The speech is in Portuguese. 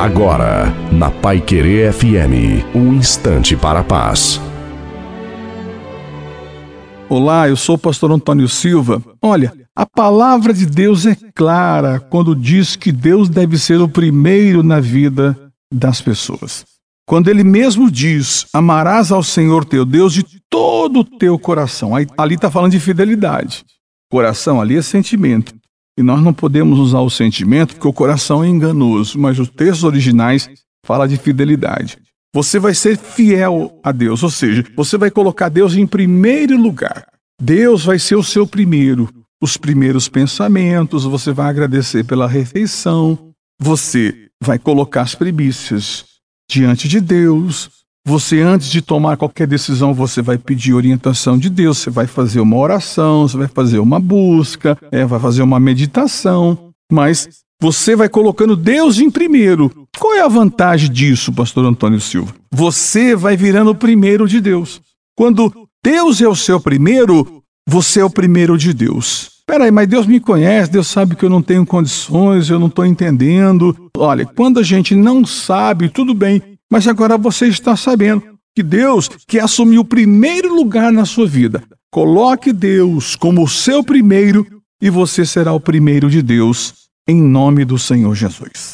Agora, na Pai Querer FM, um instante para a paz. Olá, eu sou o pastor Antônio Silva. Olha, a palavra de Deus é clara quando diz que Deus deve ser o primeiro na vida das pessoas. Quando ele mesmo diz: Amarás ao Senhor teu Deus de todo o teu coração. Aí, ali está falando de fidelidade. Coração ali é sentimento. E nós não podemos usar o sentimento porque o coração é enganoso, mas os textos originais falam de fidelidade. Você vai ser fiel a Deus, ou seja, você vai colocar Deus em primeiro lugar. Deus vai ser o seu primeiro. Os primeiros pensamentos, você vai agradecer pela refeição, você vai colocar as primícias diante de Deus, você, antes de tomar qualquer decisão, você vai pedir orientação de Deus, você vai fazer uma oração, você vai fazer uma busca, é, vai fazer uma meditação, mas você vai colocando Deus em primeiro. Qual é a vantagem disso, pastor Antônio Silva? Você vai virando o primeiro de Deus. Quando Deus é o seu primeiro, você é o primeiro de Deus. Peraí, mas Deus me conhece, Deus sabe que eu não tenho condições, eu não estou entendendo. Olha, quando a gente não sabe, tudo bem, mas agora você está sabendo que Deus quer assumir o primeiro lugar na sua vida. Coloque Deus como o seu primeiro e você será o primeiro de Deus, em nome do Senhor Jesus.